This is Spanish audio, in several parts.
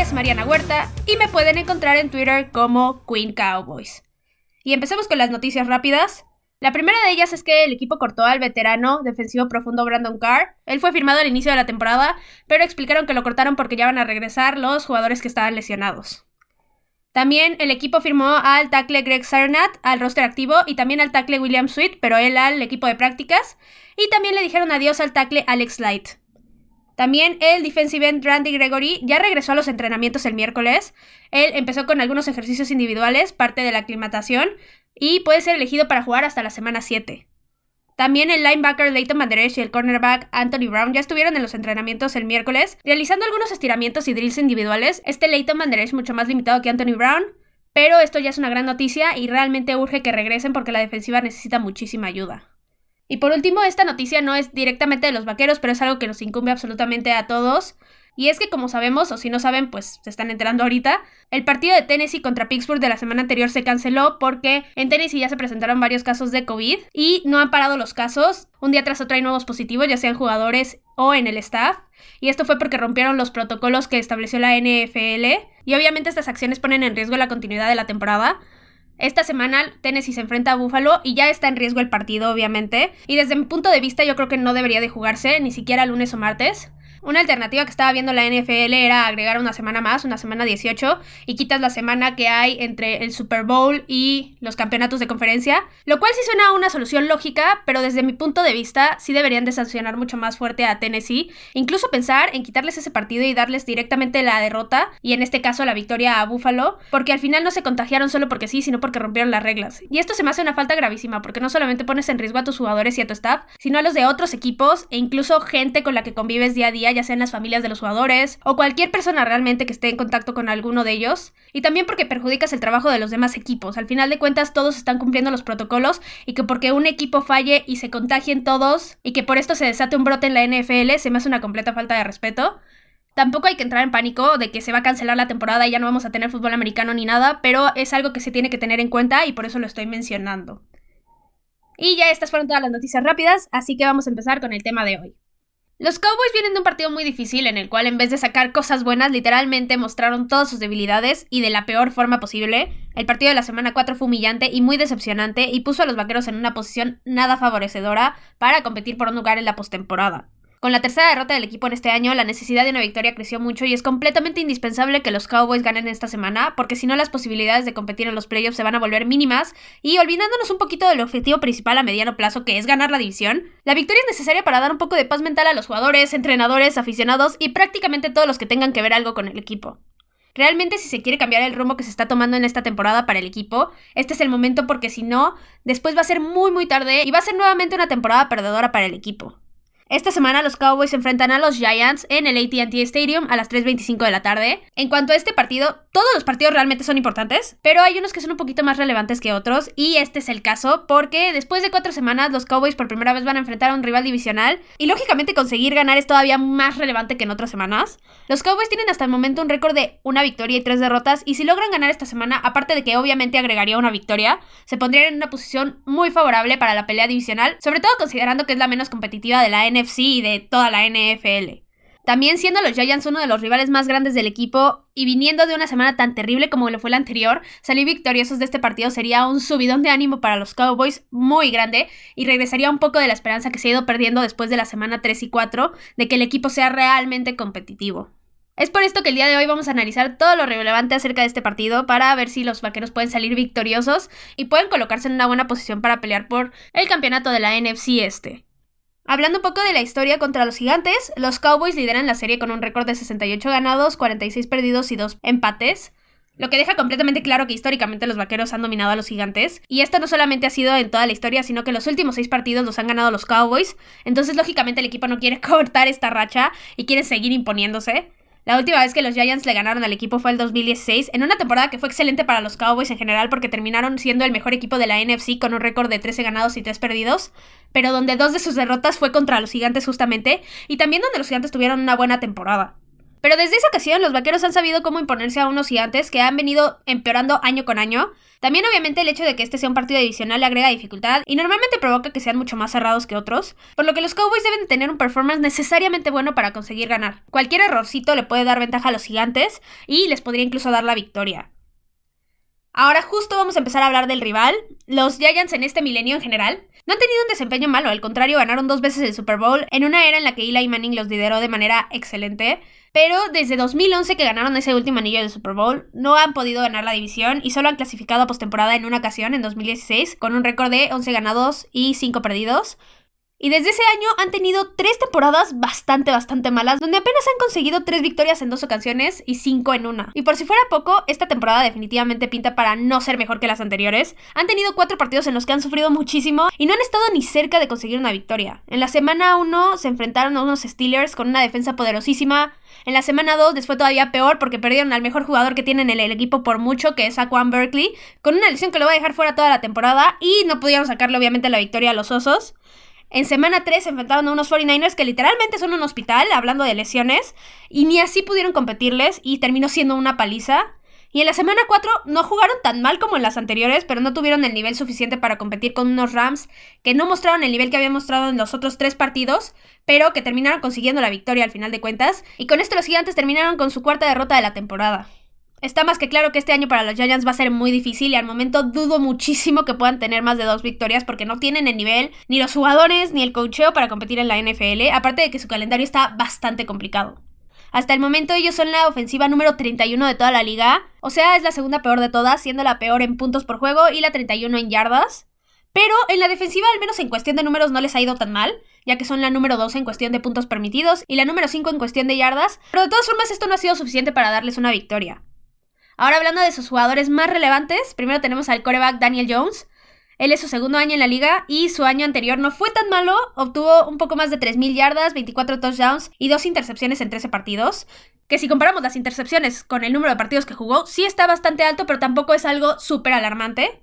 es Mariana Huerta y me pueden encontrar en Twitter como Queen Cowboys. Y empecemos con las noticias rápidas. La primera de ellas es que el equipo cortó al veterano defensivo profundo Brandon Carr. Él fue firmado al inicio de la temporada, pero explicaron que lo cortaron porque ya van a regresar los jugadores que estaban lesionados. También el equipo firmó al tackle Greg Sarnat al roster activo y también al tackle William Sweet, pero él al equipo de prácticas. Y también le dijeron adiós al tackle Alex Light. También el defensive end Randy Gregory ya regresó a los entrenamientos el miércoles. Él empezó con algunos ejercicios individuales, parte de la aclimatación, y puede ser elegido para jugar hasta la semana 7. También el linebacker Leighton Manderech y el cornerback Anthony Brown ya estuvieron en los entrenamientos el miércoles, realizando algunos estiramientos y drills individuales. Este Leighton Manderech mucho más limitado que Anthony Brown, pero esto ya es una gran noticia y realmente urge que regresen porque la defensiva necesita muchísima ayuda. Y por último, esta noticia no es directamente de los vaqueros, pero es algo que nos incumbe absolutamente a todos. Y es que como sabemos, o si no saben, pues se están enterando ahorita, el partido de Tennessee contra Pittsburgh de la semana anterior se canceló porque en Tennessee ya se presentaron varios casos de COVID y no han parado los casos. Un día tras otro hay nuevos positivos, ya sean jugadores o en el staff. Y esto fue porque rompieron los protocolos que estableció la NFL. Y obviamente estas acciones ponen en riesgo la continuidad de la temporada. Esta semana Tennessee se enfrenta a Buffalo y ya está en riesgo el partido, obviamente. Y desde mi punto de vista yo creo que no debería de jugarse, ni siquiera lunes o martes. Una alternativa que estaba viendo la NFL era agregar una semana más, una semana 18, y quitas la semana que hay entre el Super Bowl y los campeonatos de conferencia, lo cual sí suena a una solución lógica, pero desde mi punto de vista sí deberían de sancionar mucho más fuerte a Tennessee, incluso pensar en quitarles ese partido y darles directamente la derrota, y en este caso la victoria a Buffalo, porque al final no se contagiaron solo porque sí, sino porque rompieron las reglas. Y esto se me hace una falta gravísima, porque no solamente pones en riesgo a tus jugadores y a tu staff, sino a los de otros equipos e incluso gente con la que convives día a día ya sean las familias de los jugadores o cualquier persona realmente que esté en contacto con alguno de ellos. Y también porque perjudicas el trabajo de los demás equipos. Al final de cuentas todos están cumpliendo los protocolos y que porque un equipo falle y se contagien todos y que por esto se desate un brote en la NFL se me hace una completa falta de respeto. Tampoco hay que entrar en pánico de que se va a cancelar la temporada y ya no vamos a tener fútbol americano ni nada, pero es algo que se tiene que tener en cuenta y por eso lo estoy mencionando. Y ya estas fueron todas las noticias rápidas, así que vamos a empezar con el tema de hoy. Los Cowboys vienen de un partido muy difícil en el cual en vez de sacar cosas buenas, literalmente mostraron todas sus debilidades y de la peor forma posible. El partido de la semana 4 fue humillante y muy decepcionante y puso a los vaqueros en una posición nada favorecedora para competir por un lugar en la postemporada. Con la tercera derrota del equipo en este año, la necesidad de una victoria creció mucho y es completamente indispensable que los Cowboys ganen esta semana, porque si no las posibilidades de competir en los playoffs se van a volver mínimas, y olvidándonos un poquito del objetivo principal a mediano plazo, que es ganar la división, la victoria es necesaria para dar un poco de paz mental a los jugadores, entrenadores, aficionados y prácticamente todos los que tengan que ver algo con el equipo. Realmente si se quiere cambiar el rumbo que se está tomando en esta temporada para el equipo, este es el momento porque si no, después va a ser muy muy tarde y va a ser nuevamente una temporada perdedora para el equipo. Esta semana los Cowboys enfrentan a los Giants en el ATT Stadium a las 3.25 de la tarde. En cuanto a este partido, todos los partidos realmente son importantes, pero hay unos que son un poquito más relevantes que otros y este es el caso porque después de cuatro semanas los Cowboys por primera vez van a enfrentar a un rival divisional y lógicamente conseguir ganar es todavía más relevante que en otras semanas. Los Cowboys tienen hasta el momento un récord de una victoria y tres derrotas y si logran ganar esta semana, aparte de que obviamente agregaría una victoria, se pondrían en una posición muy favorable para la pelea divisional, sobre todo considerando que es la menos competitiva de la NFL NFC y de toda la NFL. También siendo los Giants uno de los rivales más grandes del equipo y viniendo de una semana tan terrible como lo fue la anterior, salir victoriosos de este partido sería un subidón de ánimo para los Cowboys muy grande y regresaría un poco de la esperanza que se ha ido perdiendo después de la semana 3 y 4 de que el equipo sea realmente competitivo. Es por esto que el día de hoy vamos a analizar todo lo relevante acerca de este partido para ver si los vaqueros pueden salir victoriosos y pueden colocarse en una buena posición para pelear por el campeonato de la NFC este. Hablando un poco de la historia contra los gigantes, los Cowboys lideran la serie con un récord de 68 ganados, 46 perdidos y 2 empates. Lo que deja completamente claro que históricamente los vaqueros han dominado a los gigantes. Y esto no solamente ha sido en toda la historia, sino que los últimos seis partidos los han ganado los Cowboys. Entonces, lógicamente, el equipo no quiere cortar esta racha y quiere seguir imponiéndose. La última vez que los Giants le ganaron al equipo fue el 2016, en una temporada que fue excelente para los Cowboys en general porque terminaron siendo el mejor equipo de la NFC con un récord de 13 ganados y 3 perdidos, pero donde dos de sus derrotas fue contra los Gigantes justamente, y también donde los Gigantes tuvieron una buena temporada. Pero desde esa ocasión los vaqueros han sabido cómo imponerse a unos gigantes que han venido empeorando año con año. También obviamente el hecho de que este sea un partido divisional le agrega dificultad y normalmente provoca que sean mucho más cerrados que otros, por lo que los Cowboys deben de tener un performance necesariamente bueno para conseguir ganar. Cualquier errorcito le puede dar ventaja a los gigantes y les podría incluso dar la victoria. Ahora justo vamos a empezar a hablar del rival. Los Giants en este milenio en general no han tenido un desempeño malo, al contrario, ganaron dos veces el Super Bowl en una era en la que Eli Manning los lideró de manera excelente. Pero desde 2011 que ganaron ese último anillo del Super Bowl, no han podido ganar la división y solo han clasificado a postemporada en una ocasión en 2016 con un récord de 11 ganados y 5 perdidos. Y desde ese año han tenido tres temporadas bastante, bastante malas, donde apenas han conseguido tres victorias en dos ocasiones y cinco en una. Y por si fuera poco, esta temporada definitivamente pinta para no ser mejor que las anteriores. Han tenido cuatro partidos en los que han sufrido muchísimo y no han estado ni cerca de conseguir una victoria. En la semana 1 se enfrentaron a unos Steelers con una defensa poderosísima. En la semana 2 les fue todavía peor porque perdieron al mejor jugador que tienen en el equipo por mucho, que es Aquan Berkeley, con una lesión que lo va a dejar fuera toda la temporada y no pudieron sacarle obviamente la victoria a los Osos. En semana 3 se enfrentaron a unos 49ers que literalmente son un hospital, hablando de lesiones, y ni así pudieron competirles y terminó siendo una paliza. Y en la semana 4 no jugaron tan mal como en las anteriores, pero no tuvieron el nivel suficiente para competir con unos Rams que no mostraron el nivel que habían mostrado en los otros tres partidos, pero que terminaron consiguiendo la victoria al final de cuentas. Y con esto los gigantes terminaron con su cuarta derrota de la temporada. Está más que claro que este año para los Giants va a ser muy difícil y al momento dudo muchísimo que puedan tener más de dos victorias porque no tienen el nivel, ni los jugadores, ni el coacheo para competir en la NFL, aparte de que su calendario está bastante complicado. Hasta el momento ellos son la ofensiva número 31 de toda la liga, o sea, es la segunda peor de todas, siendo la peor en puntos por juego y la 31 en yardas. Pero en la defensiva, al menos en cuestión de números, no les ha ido tan mal, ya que son la número 2 en cuestión de puntos permitidos y la número 5 en cuestión de yardas, pero de todas formas esto no ha sido suficiente para darles una victoria. Ahora hablando de sus jugadores más relevantes, primero tenemos al coreback Daniel Jones. Él es su segundo año en la liga y su año anterior no fue tan malo, obtuvo un poco más de 3.000 yardas, 24 touchdowns y dos intercepciones en 13 partidos. Que si comparamos las intercepciones con el número de partidos que jugó, sí está bastante alto, pero tampoco es algo súper alarmante.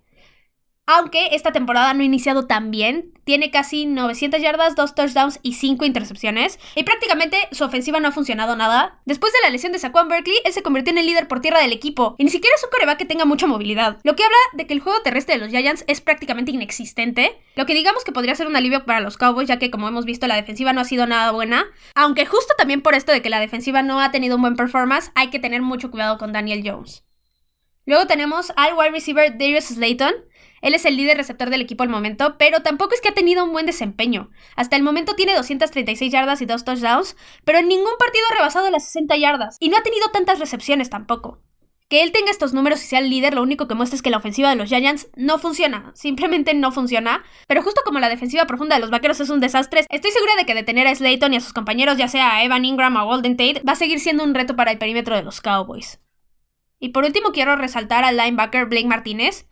Aunque esta temporada no ha iniciado tan bien, tiene casi 900 yardas, 2 touchdowns y 5 intercepciones, y prácticamente su ofensiva no ha funcionado nada. Después de la lesión de Saquon Berkeley, él se convirtió en el líder por tierra del equipo, y ni siquiera es un coreback que tenga mucha movilidad, lo que habla de que el juego terrestre de los Giants es prácticamente inexistente, lo que digamos que podría ser un alivio para los Cowboys, ya que como hemos visto la defensiva no ha sido nada buena, aunque justo también por esto de que la defensiva no ha tenido un buen performance, hay que tener mucho cuidado con Daniel Jones. Luego tenemos al wide receiver Darius Slayton, él es el líder receptor del equipo al momento, pero tampoco es que ha tenido un buen desempeño. Hasta el momento tiene 236 yardas y 2 touchdowns, pero en ningún partido ha rebasado las 60 yardas. Y no ha tenido tantas recepciones tampoco. Que él tenga estos números y sea el líder, lo único que muestra es que la ofensiva de los Giants no funciona. Simplemente no funciona. Pero justo como la defensiva profunda de los vaqueros es un desastre, estoy segura de que detener a Slayton y a sus compañeros, ya sea a Evan Ingram o Golden Tate, va a seguir siendo un reto para el perímetro de los Cowboys. Y por último quiero resaltar al linebacker Blake Martínez,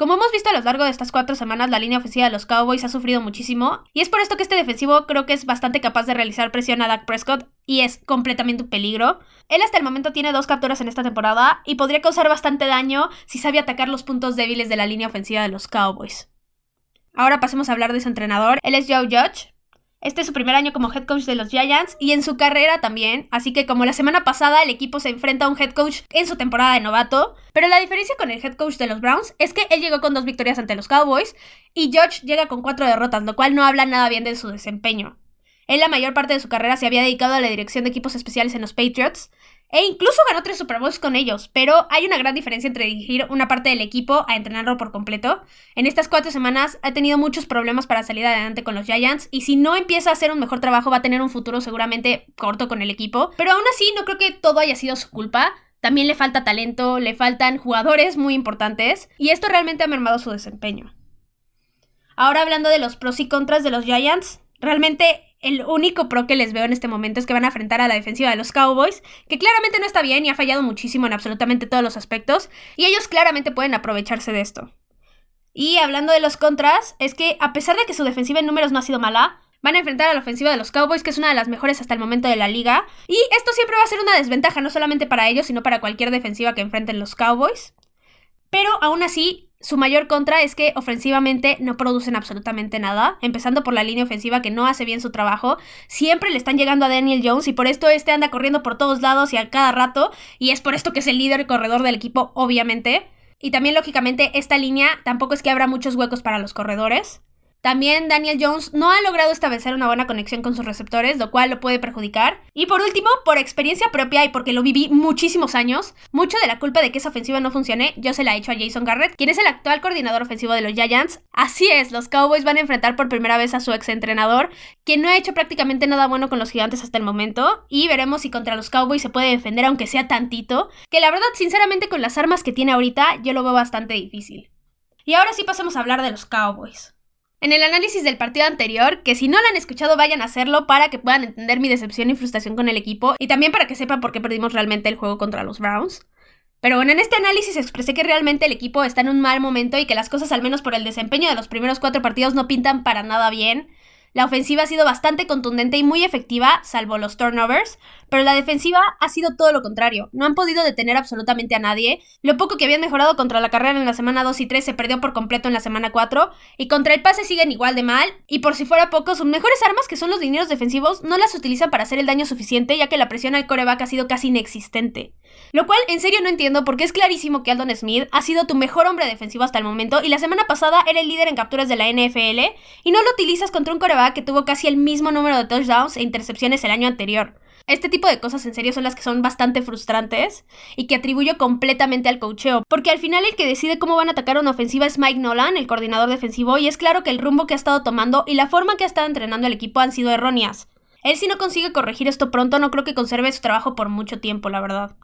como hemos visto a lo largo de estas cuatro semanas, la línea ofensiva de los Cowboys ha sufrido muchísimo, y es por esto que este defensivo creo que es bastante capaz de realizar presión a Dak Prescott y es completamente un peligro. Él hasta el momento tiene dos capturas en esta temporada y podría causar bastante daño si sabe atacar los puntos débiles de la línea ofensiva de los Cowboys. Ahora pasemos a hablar de su entrenador. Él es Joe Judge, este es su primer año como head coach de los Giants y en su carrera también, así que como la semana pasada el equipo se enfrenta a un head coach en su temporada de novato, pero la diferencia con el head coach de los Browns es que él llegó con dos victorias ante los Cowboys y George llega con cuatro derrotas, lo cual no habla nada bien de su desempeño. Él la mayor parte de su carrera se había dedicado a la dirección de equipos especiales en los Patriots, e incluso ganó tres Super Bowls con ellos, pero hay una gran diferencia entre dirigir una parte del equipo a entrenarlo por completo. En estas cuatro semanas ha tenido muchos problemas para salir adelante con los Giants y si no empieza a hacer un mejor trabajo va a tener un futuro seguramente corto con el equipo. Pero aún así no creo que todo haya sido su culpa. También le falta talento, le faltan jugadores muy importantes y esto realmente ha mermado su desempeño. Ahora hablando de los pros y contras de los Giants, realmente el único pro que les veo en este momento es que van a enfrentar a la defensiva de los Cowboys, que claramente no está bien y ha fallado muchísimo en absolutamente todos los aspectos, y ellos claramente pueden aprovecharse de esto. Y hablando de los contras, es que a pesar de que su defensiva en números no ha sido mala, van a enfrentar a la ofensiva de los Cowboys, que es una de las mejores hasta el momento de la liga, y esto siempre va a ser una desventaja no solamente para ellos, sino para cualquier defensiva que enfrenten los Cowboys. Pero aún así su mayor contra es que ofensivamente no producen absolutamente nada, empezando por la línea ofensiva que no hace bien su trabajo. Siempre le están llegando a Daniel Jones y por esto este anda corriendo por todos lados y a cada rato, y es por esto que es el líder corredor del equipo, obviamente. Y también, lógicamente, esta línea tampoco es que abra muchos huecos para los corredores. También Daniel Jones no ha logrado establecer una buena conexión con sus receptores, lo cual lo puede perjudicar. Y por último, por experiencia propia y porque lo viví muchísimos años, mucho de la culpa de que esa ofensiva no funcione yo se la he hecho a Jason Garrett, quien es el actual coordinador ofensivo de los Giants. Así es, los Cowboys van a enfrentar por primera vez a su ex entrenador, quien no ha hecho prácticamente nada bueno con los gigantes hasta el momento, y veremos si contra los Cowboys se puede defender aunque sea tantito, que la verdad, sinceramente, con las armas que tiene ahorita, yo lo veo bastante difícil. Y ahora sí pasamos a hablar de los Cowboys en el análisis del partido anterior, que si no lo han escuchado vayan a hacerlo para que puedan entender mi decepción y frustración con el equipo y también para que sepan por qué perdimos realmente el juego contra los Browns. Pero bueno, en este análisis expresé que realmente el equipo está en un mal momento y que las cosas, al menos por el desempeño de los primeros cuatro partidos, no pintan para nada bien. La ofensiva ha sido bastante contundente y muy efectiva, salvo los turnovers, pero la defensiva ha sido todo lo contrario. No han podido detener absolutamente a nadie. Lo poco que habían mejorado contra la carrera en la semana 2 y 3 se perdió por completo en la semana 4, y contra el pase siguen igual de mal, y por si fuera poco, sus mejores armas, que son los dineros defensivos, no las utilizan para hacer el daño suficiente, ya que la presión al coreback ha sido casi inexistente. Lo cual en serio no entiendo porque es clarísimo que Aldon Smith ha sido tu mejor hombre defensivo hasta el momento y la semana pasada era el líder en capturas de la NFL y no lo utilizas contra un coreback que tuvo casi el mismo número de touchdowns e intercepciones el año anterior. Este tipo de cosas en serio son las que son bastante frustrantes y que atribuyo completamente al cocheo, porque al final el que decide cómo van a atacar una ofensiva es Mike Nolan, el coordinador defensivo, y es claro que el rumbo que ha estado tomando y la forma que ha estado entrenando el equipo han sido erróneas. Él si no consigue corregir esto pronto no creo que conserve su trabajo por mucho tiempo, la verdad.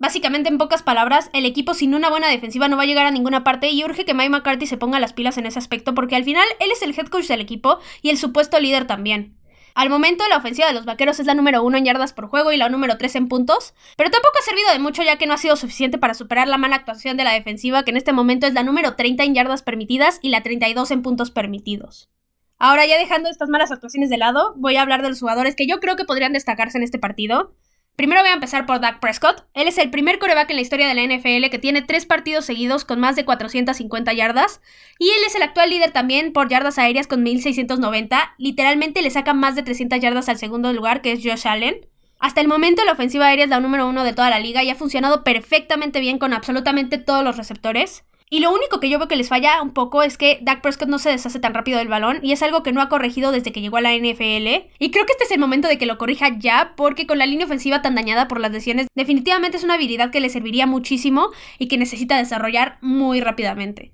Básicamente, en pocas palabras, el equipo sin una buena defensiva no va a llegar a ninguna parte y urge que Mike McCarthy se ponga las pilas en ese aspecto porque al final él es el head coach del equipo y el supuesto líder también. Al momento, la ofensiva de los vaqueros es la número uno en yardas por juego y la número tres en puntos, pero tampoco ha servido de mucho ya que no ha sido suficiente para superar la mala actuación de la defensiva, que en este momento es la número 30 en yardas permitidas y la 32 en puntos permitidos. Ahora, ya dejando estas malas actuaciones de lado, voy a hablar de los jugadores que yo creo que podrían destacarse en este partido. Primero voy a empezar por Dak Prescott. Él es el primer coreback en la historia de la NFL que tiene tres partidos seguidos con más de 450 yardas. Y él es el actual líder también por yardas aéreas con 1690. Literalmente le saca más de 300 yardas al segundo lugar, que es Josh Allen. Hasta el momento la ofensiva aérea es la número uno de toda la liga y ha funcionado perfectamente bien con absolutamente todos los receptores. Y lo único que yo veo que les falla un poco es que Dak Prescott no se deshace tan rápido del balón y es algo que no ha corregido desde que llegó a la NFL. Y creo que este es el momento de que lo corrija ya porque con la línea ofensiva tan dañada por las lesiones definitivamente es una habilidad que le serviría muchísimo y que necesita desarrollar muy rápidamente.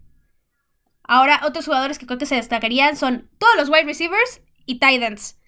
Ahora, otros jugadores que creo que se destacarían son todos los wide receivers y tight ends.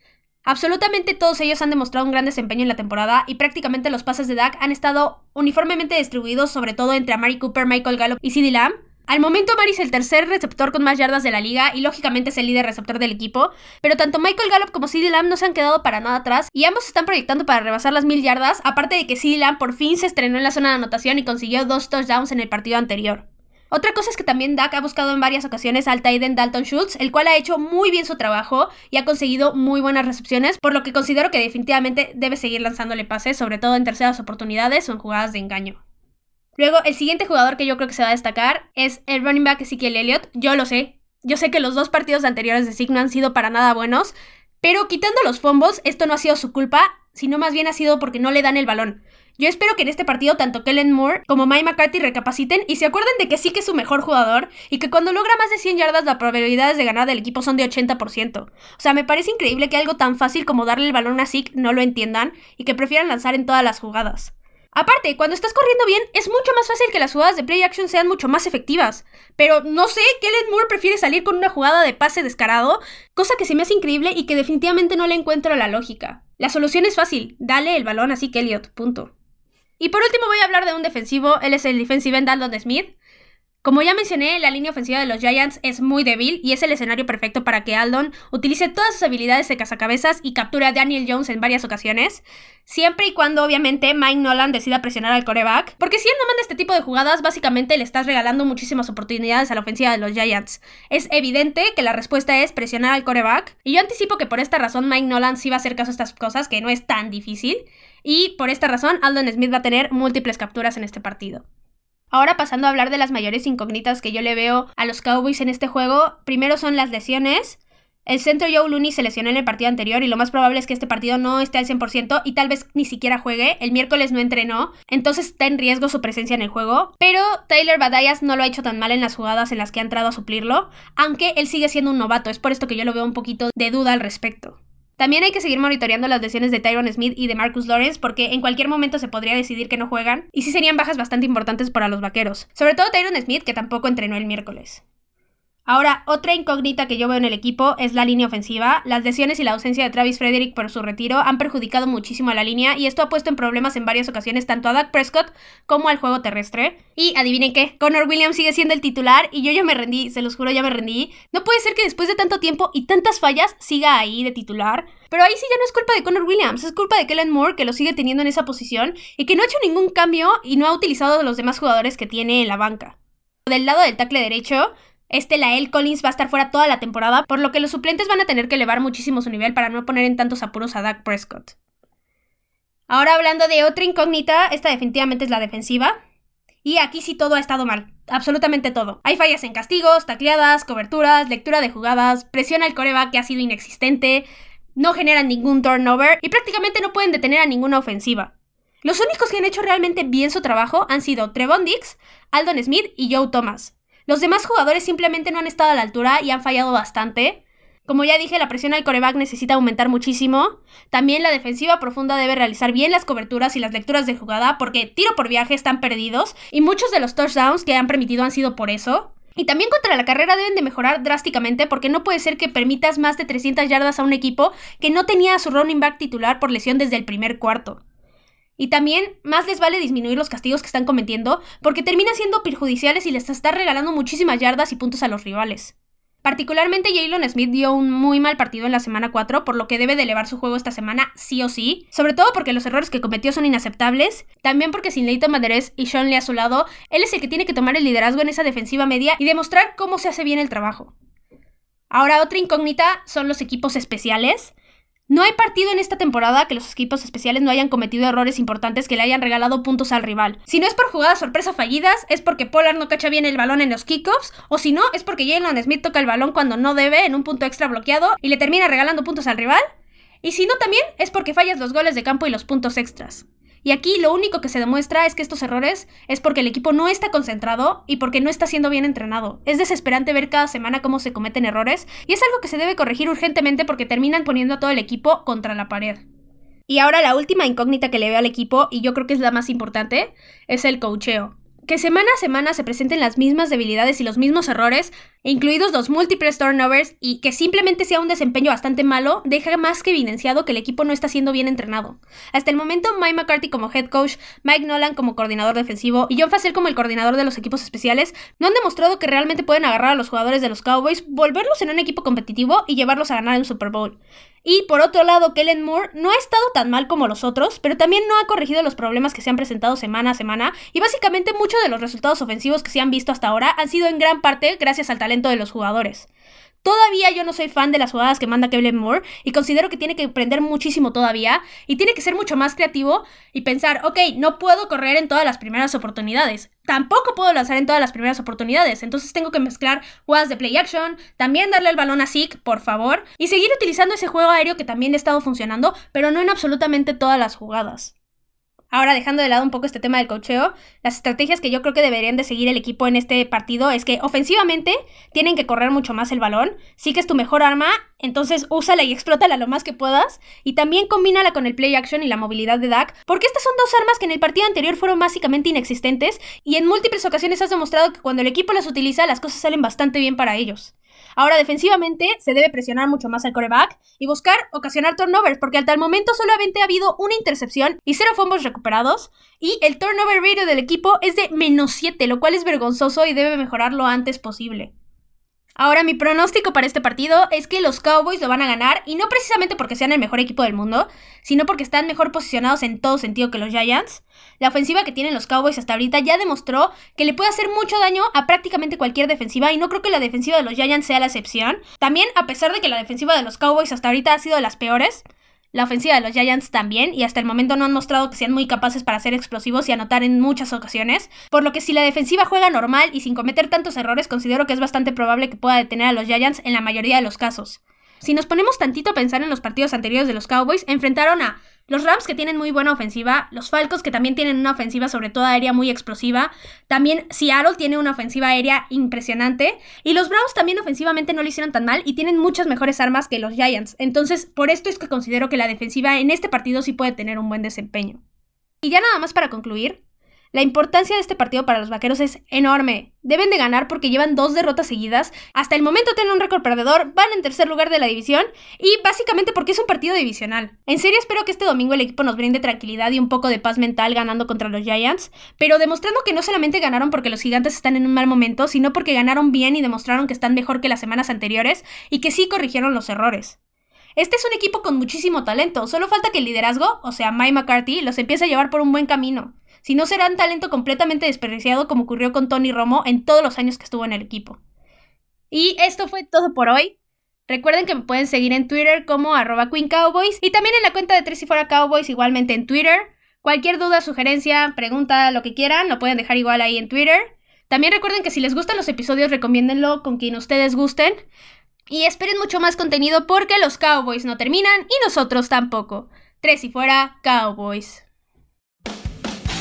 Absolutamente todos ellos han demostrado un gran desempeño en la temporada y prácticamente los pases de Dak han estado uniformemente distribuidos, sobre todo entre Amari Cooper, Michael Gallup y CeeDee Lamb. Al momento Amari es el tercer receptor con más yardas de la liga y lógicamente es el líder receptor del equipo, pero tanto Michael Gallup como CeeDee Lamb no se han quedado para nada atrás y ambos están proyectando para rebasar las mil yardas, aparte de que CeeDee Lamb por fin se estrenó en la zona de anotación y consiguió dos touchdowns en el partido anterior. Otra cosa es que también Dak ha buscado en varias ocasiones al Tyden Dalton Schultz, el cual ha hecho muy bien su trabajo y ha conseguido muy buenas recepciones, por lo que considero que definitivamente debe seguir lanzándole pases, sobre todo en terceras oportunidades o en jugadas de engaño. Luego, el siguiente jugador que yo creo que se va a destacar es el running back Ezekiel Elliott. Yo lo sé. Yo sé que los dos partidos anteriores de Sig no han sido para nada buenos, pero quitando los fumbles, esto no ha sido su culpa, sino más bien ha sido porque no le dan el balón. Yo espero que en este partido tanto Kellen Moore como Mike McCarthy recapaciten y se acuerden de que sí que es su mejor jugador y que cuando logra más de 100 yardas las probabilidades de ganar del equipo son de 80%. O sea, me parece increíble que algo tan fácil como darle el balón a Zeke no lo entiendan y que prefieran lanzar en todas las jugadas. Aparte, cuando estás corriendo bien, es mucho más fácil que las jugadas de play action sean mucho más efectivas. Pero no sé, Kellen Moore prefiere salir con una jugada de pase descarado, cosa que se me hace increíble y que definitivamente no le encuentro la lógica. La solución es fácil, dale el balón así que Elliot, punto. Y por último voy a hablar de un defensivo, él es el defensive end Aldon Smith. Como ya mencioné, la línea ofensiva de los Giants es muy débil y es el escenario perfecto para que Aldon utilice todas sus habilidades de cazacabezas y capture a Daniel Jones en varias ocasiones, siempre y cuando obviamente Mike Nolan decida presionar al coreback, porque si él no manda este tipo de jugadas, básicamente le estás regalando muchísimas oportunidades a la ofensiva de los Giants. Es evidente que la respuesta es presionar al coreback, y yo anticipo que por esta razón Mike Nolan sí va a hacer caso a estas cosas, que no es tan difícil, y por esta razón Aldon Smith va a tener múltiples capturas en este partido. Ahora pasando a hablar de las mayores incógnitas que yo le veo a los Cowboys en este juego, primero son las lesiones. El centro Joe Looney se lesionó en el partido anterior y lo más probable es que este partido no esté al 100% y tal vez ni siquiera juegue. El miércoles no entrenó, entonces está en riesgo su presencia en el juego. Pero Taylor Badayas no lo ha hecho tan mal en las jugadas en las que ha entrado a suplirlo, aunque él sigue siendo un novato, es por esto que yo lo veo un poquito de duda al respecto. También hay que seguir monitoreando las lesiones de Tyron Smith y de Marcus Lawrence porque en cualquier momento se podría decidir que no juegan y sí serían bajas bastante importantes para los vaqueros, sobre todo Tyron Smith que tampoco entrenó el miércoles. Ahora, otra incógnita que yo veo en el equipo es la línea ofensiva. Las lesiones y la ausencia de Travis Frederick por su retiro han perjudicado muchísimo a la línea y esto ha puesto en problemas en varias ocasiones tanto a Dak Prescott como al juego terrestre. Y adivinen qué, Connor Williams sigue siendo el titular y yo ya me rendí, se los juro, ya me rendí. No puede ser que después de tanto tiempo y tantas fallas siga ahí de titular. Pero ahí sí ya no es culpa de Connor Williams, es culpa de Kellen Moore que lo sigue teniendo en esa posición y que no ha hecho ningún cambio y no ha utilizado los demás jugadores que tiene en la banca. Del lado del tackle derecho, este Lael Collins va a estar fuera toda la temporada, por lo que los suplentes van a tener que elevar muchísimo su nivel para no poner en tantos apuros a Dak Prescott. Ahora hablando de otra incógnita, esta definitivamente es la defensiva. Y aquí sí todo ha estado mal, absolutamente todo. Hay fallas en castigos, tacleadas, coberturas, lectura de jugadas, presión al coreback que ha sido inexistente, no generan ningún turnover y prácticamente no pueden detener a ninguna ofensiva. Los únicos que han hecho realmente bien su trabajo han sido Trevon Dix, Aldon Smith y Joe Thomas. Los demás jugadores simplemente no han estado a la altura y han fallado bastante. Como ya dije, la presión al coreback necesita aumentar muchísimo. También la defensiva profunda debe realizar bien las coberturas y las lecturas de jugada porque tiro por viaje están perdidos y muchos de los touchdowns que han permitido han sido por eso. Y también contra la carrera deben de mejorar drásticamente porque no puede ser que permitas más de 300 yardas a un equipo que no tenía a su running back titular por lesión desde el primer cuarto. Y también más les vale disminuir los castigos que están cometiendo porque terminan siendo perjudiciales y les está regalando muchísimas yardas y puntos a los rivales. Particularmente Jalen Smith dio un muy mal partido en la semana 4, por lo que debe de elevar su juego esta semana sí o sí, sobre todo porque los errores que cometió son inaceptables, también porque sin Leighton Maderez y Sean Lee a su lado, él es el que tiene que tomar el liderazgo en esa defensiva media y demostrar cómo se hace bien el trabajo. Ahora otra incógnita son los equipos especiales. No hay partido en esta temporada que los equipos especiales no hayan cometido errores importantes que le hayan regalado puntos al rival. Si no es por jugadas sorpresa fallidas, es porque Pollard no cacha bien el balón en los kickoffs, o si no, es porque Jalen Smith toca el balón cuando no debe en un punto extra bloqueado y le termina regalando puntos al rival. Y si no, también es porque fallas los goles de campo y los puntos extras. Y aquí lo único que se demuestra es que estos errores es porque el equipo no está concentrado y porque no está siendo bien entrenado. Es desesperante ver cada semana cómo se cometen errores y es algo que se debe corregir urgentemente porque terminan poniendo a todo el equipo contra la pared. Y ahora la última incógnita que le veo al equipo, y yo creo que es la más importante, es el cocheo que semana a semana se presenten las mismas debilidades y los mismos errores, incluidos los múltiples turnovers, y que simplemente sea un desempeño bastante malo, deja más que evidenciado que el equipo no está siendo bien entrenado. Hasta el momento, Mike McCarthy como head coach, Mike Nolan como coordinador defensivo y John Facel como el coordinador de los equipos especiales no han demostrado que realmente pueden agarrar a los jugadores de los Cowboys, volverlos en un equipo competitivo y llevarlos a ganar el Super Bowl. Y por otro lado, Kellen Moore no ha estado tan mal como los otros, pero también no ha corregido los problemas que se han presentado semana a semana, y básicamente muchos de los resultados ofensivos que se han visto hasta ahora han sido en gran parte gracias al talento de los jugadores. Todavía yo no soy fan de las jugadas que manda Kevin Moore y considero que tiene que aprender muchísimo todavía y tiene que ser mucho más creativo y pensar, ok, no puedo correr en todas las primeras oportunidades, tampoco puedo lanzar en todas las primeras oportunidades, entonces tengo que mezclar jugadas de play action, también darle el balón a Zeke, por favor, y seguir utilizando ese juego aéreo que también ha estado funcionando, pero no en absolutamente todas las jugadas. Ahora, dejando de lado un poco este tema del cocheo, las estrategias que yo creo que deberían de seguir el equipo en este partido es que ofensivamente tienen que correr mucho más el balón. Sí que es tu mejor arma, entonces úsala y explótala lo más que puedas. Y también combínala con el play action y la movilidad de Dak, porque estas son dos armas que en el partido anterior fueron básicamente inexistentes y en múltiples ocasiones has demostrado que cuando el equipo las utiliza las cosas salen bastante bien para ellos. Ahora, defensivamente, se debe presionar mucho más al coreback y buscar ocasionar turnovers, porque hasta el momento solamente ha habido una intercepción y cero fumbles recuperados, y el turnover rate del equipo es de menos 7, lo cual es vergonzoso y debe mejorar lo antes posible. Ahora, mi pronóstico para este partido es que los Cowboys lo van a ganar, y no precisamente porque sean el mejor equipo del mundo, sino porque están mejor posicionados en todo sentido que los Giants. La ofensiva que tienen los Cowboys hasta ahorita ya demostró que le puede hacer mucho daño a prácticamente cualquier defensiva, y no creo que la defensiva de los Giants sea la excepción. También, a pesar de que la defensiva de los Cowboys hasta ahorita ha sido de las peores, La ofensiva de los Giants también, y hasta el momento no han mostrado que sean muy capaces para ser explosivos y anotar en muchas ocasiones, por lo que si la defensiva juega normal y sin cometer tantos errores, considero que es bastante probable que pueda detener a los Giants en la mayoría de los casos. Si nos ponemos tantito a pensar en los partidos anteriores de los Cowboys, enfrentaron a los Rams que tienen muy buena ofensiva, los Falcons que también tienen una ofensiva sobre todo aérea muy explosiva, también Seattle tiene una ofensiva aérea impresionante y los Browns también ofensivamente no lo hicieron tan mal y tienen muchas mejores armas que los Giants. Entonces, por esto es que considero que la defensiva en este partido sí puede tener un buen desempeño. Y ya nada más para concluir, la importancia de este partido para los vaqueros es enorme. Deben de ganar porque llevan dos derrotas seguidas. Hasta el momento tienen un récord perdedor, van en tercer lugar de la división y básicamente porque es un partido divisional. En serio espero que este domingo el equipo nos brinde tranquilidad y un poco de paz mental ganando contra los Giants, pero demostrando que no solamente ganaron porque los gigantes están en un mal momento, sino porque ganaron bien y demostraron que están mejor que las semanas anteriores y que sí corrigieron los errores. Este es un equipo con muchísimo talento, solo falta que el liderazgo, o sea, Mike McCarthy, los empiece a llevar por un buen camino si no serán talento completamente desperdiciado como ocurrió con Tony Romo en todos los años que estuvo en el equipo. Y esto fue todo por hoy. Recuerden que me pueden seguir en Twitter como arroba Queen Cowboys y también en la cuenta de Tres y Fuera Cowboys igualmente en Twitter. Cualquier duda, sugerencia, pregunta, lo que quieran, lo pueden dejar igual ahí en Twitter. También recuerden que si les gustan los episodios, recomiéndenlo con quien ustedes gusten. Y esperen mucho más contenido porque los Cowboys no terminan y nosotros tampoco. Tres y fuera, Cowboys.